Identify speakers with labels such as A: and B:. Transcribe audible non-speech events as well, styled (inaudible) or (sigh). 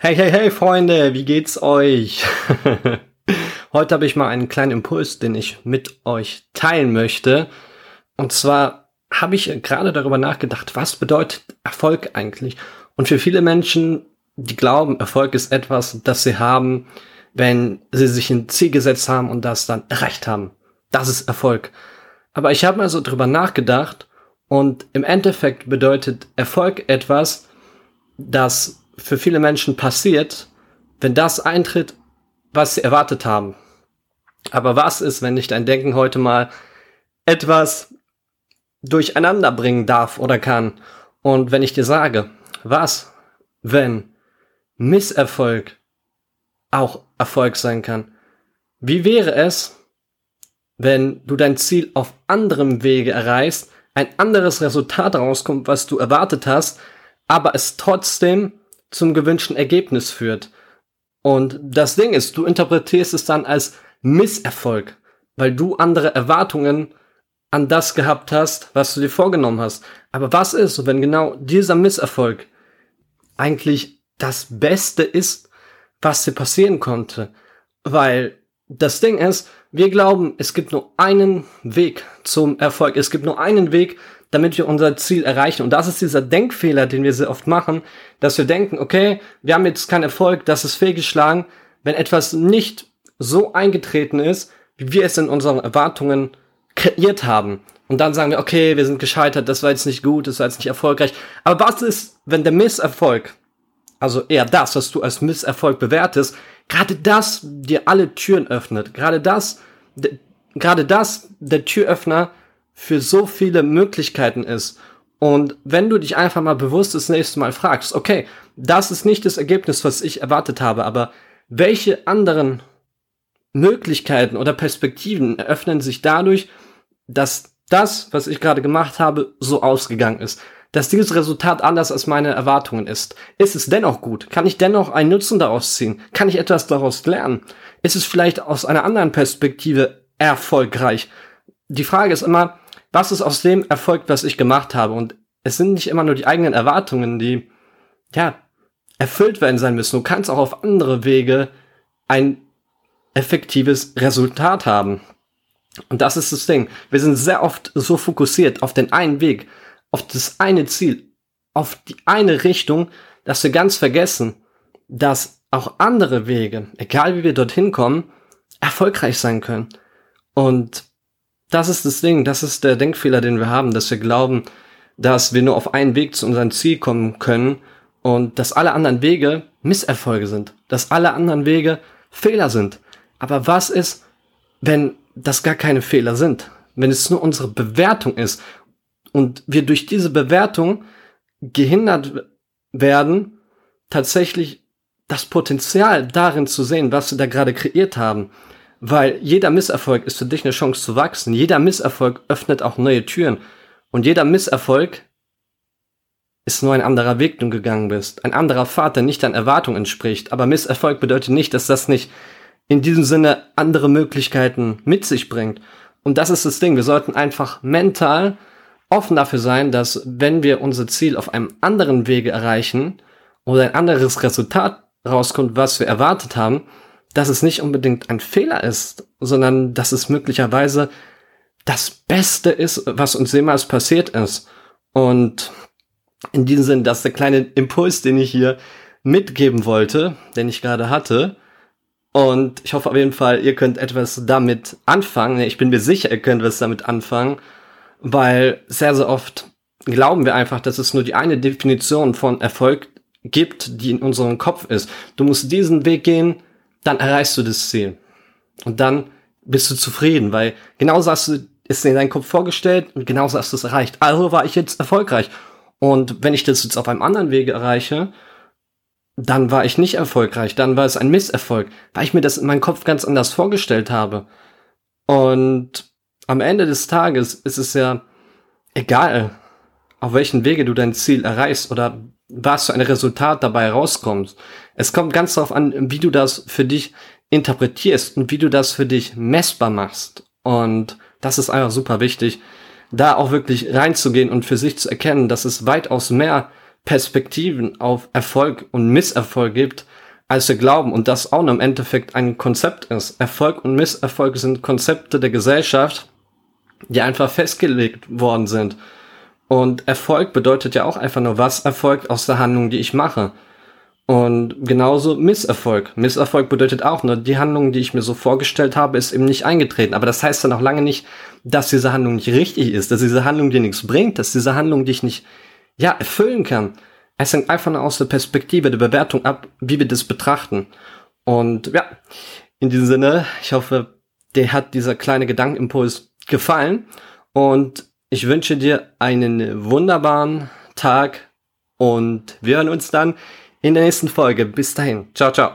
A: Hey, hey, hey, Freunde, wie geht's euch? (laughs) Heute habe ich mal einen kleinen Impuls, den ich mit euch teilen möchte. Und zwar habe ich gerade darüber nachgedacht, was bedeutet Erfolg eigentlich? Und für viele Menschen, die glauben, Erfolg ist etwas, das sie haben, wenn sie sich ein Ziel gesetzt haben und das dann erreicht haben. Das ist Erfolg. Aber ich habe mal so drüber nachgedacht und im Endeffekt bedeutet Erfolg etwas, das für viele Menschen passiert, wenn das eintritt, was sie erwartet haben. Aber was ist, wenn ich dein Denken heute mal etwas durcheinander bringen darf oder kann? Und wenn ich dir sage, was, wenn Misserfolg auch Erfolg sein kann? Wie wäre es, wenn du dein Ziel auf anderem Wege erreichst, ein anderes Resultat rauskommt, was du erwartet hast, aber es trotzdem zum gewünschten Ergebnis führt. Und das Ding ist, du interpretierst es dann als Misserfolg, weil du andere Erwartungen an das gehabt hast, was du dir vorgenommen hast. Aber was ist, wenn genau dieser Misserfolg eigentlich das Beste ist, was dir passieren konnte? Weil das Ding ist, wir glauben, es gibt nur einen Weg zum Erfolg. Es gibt nur einen Weg, damit wir unser Ziel erreichen. Und das ist dieser Denkfehler, den wir sehr oft machen, dass wir denken, okay, wir haben jetzt keinen Erfolg, das ist fehlgeschlagen, wenn etwas nicht so eingetreten ist, wie wir es in unseren Erwartungen kreiert haben. Und dann sagen wir, okay, wir sind gescheitert, das war jetzt nicht gut, das war jetzt nicht erfolgreich. Aber was ist, wenn der Misserfolg, also eher das, was du als Misserfolg bewertest, gerade das dir alle Türen öffnet, gerade das, gerade das der Türöffner für so viele Möglichkeiten ist. Und wenn du dich einfach mal bewusst das nächste Mal fragst, okay, das ist nicht das Ergebnis, was ich erwartet habe, aber welche anderen Möglichkeiten oder Perspektiven eröffnen sich dadurch, dass das, was ich gerade gemacht habe, so ausgegangen ist. Dass dieses Resultat anders als meine Erwartungen ist. Ist es dennoch gut? Kann ich dennoch einen Nutzen daraus ziehen? Kann ich etwas daraus lernen? Ist es vielleicht aus einer anderen Perspektive erfolgreich? Die Frage ist immer, was ist aus dem Erfolg, was ich gemacht habe? Und es sind nicht immer nur die eigenen Erwartungen, die, ja, erfüllt werden sein müssen. Du kannst auch auf andere Wege ein effektives Resultat haben. Und das ist das Ding. Wir sind sehr oft so fokussiert auf den einen Weg, auf das eine Ziel, auf die eine Richtung, dass wir ganz vergessen, dass auch andere Wege, egal wie wir dorthin kommen, erfolgreich sein können. Und das ist das Ding, das ist der Denkfehler, den wir haben, dass wir glauben, dass wir nur auf einen Weg zu unserem Ziel kommen können und dass alle anderen Wege Misserfolge sind, dass alle anderen Wege Fehler sind. Aber was ist, wenn das gar keine Fehler sind? Wenn es nur unsere Bewertung ist und wir durch diese Bewertung gehindert werden, tatsächlich das Potenzial darin zu sehen, was wir da gerade kreiert haben. Weil jeder Misserfolg ist für dich eine Chance zu wachsen. Jeder Misserfolg öffnet auch neue Türen. Und jeder Misserfolg ist nur ein anderer Weg, den du gegangen bist. Ein anderer Pfad, der nicht deinen Erwartungen entspricht. Aber Misserfolg bedeutet nicht, dass das nicht in diesem Sinne andere Möglichkeiten mit sich bringt. Und das ist das Ding. Wir sollten einfach mental offen dafür sein, dass wenn wir unser Ziel auf einem anderen Wege erreichen oder ein anderes Resultat rauskommt, was wir erwartet haben, dass es nicht unbedingt ein Fehler ist, sondern dass es möglicherweise das Beste ist, was uns jemals passiert ist. Und in diesem Sinn, das ist der kleine Impuls, den ich hier mitgeben wollte, den ich gerade hatte. Und ich hoffe auf jeden Fall, ihr könnt etwas damit anfangen. Ich bin mir sicher, ihr könnt was damit anfangen, weil sehr, sehr oft glauben wir einfach, dass es nur die eine Definition von Erfolg gibt, die in unserem Kopf ist. Du musst diesen Weg gehen, dann erreichst du das Ziel. Und dann bist du zufrieden, weil genauso hast du es in deinem Kopf vorgestellt und genauso hast du es erreicht. Also war ich jetzt erfolgreich. Und wenn ich das jetzt auf einem anderen Wege erreiche, dann war ich nicht erfolgreich, dann war es ein Misserfolg, weil ich mir das in meinem Kopf ganz anders vorgestellt habe. Und am Ende des Tages ist es ja egal, auf welchen Wege du dein Ziel erreichst oder was für ein Resultat dabei rauskommt. Es kommt ganz darauf an, wie du das für dich interpretierst und wie du das für dich messbar machst. Und das ist einfach super wichtig, da auch wirklich reinzugehen und für sich zu erkennen, dass es weitaus mehr Perspektiven auf Erfolg und Misserfolg gibt, als wir glauben und das auch im Endeffekt ein Konzept ist. Erfolg und Misserfolg sind Konzepte der Gesellschaft, die einfach festgelegt worden sind. Und Erfolg bedeutet ja auch einfach nur, was erfolgt aus der Handlung, die ich mache. Und genauso Misserfolg. Misserfolg bedeutet auch nur, die Handlung, die ich mir so vorgestellt habe, ist eben nicht eingetreten. Aber das heißt dann auch lange nicht, dass diese Handlung nicht richtig ist, dass diese Handlung dir nichts bringt, dass diese Handlung dich nicht, ja, erfüllen kann. Es hängt einfach nur aus der Perspektive, der Bewertung ab, wie wir das betrachten. Und ja, in diesem Sinne, ich hoffe, dir hat dieser kleine Gedankenimpuls gefallen. Und ich wünsche dir einen wunderbaren Tag und wir hören uns dann in der nächsten Folge. Bis dahin. Ciao, ciao.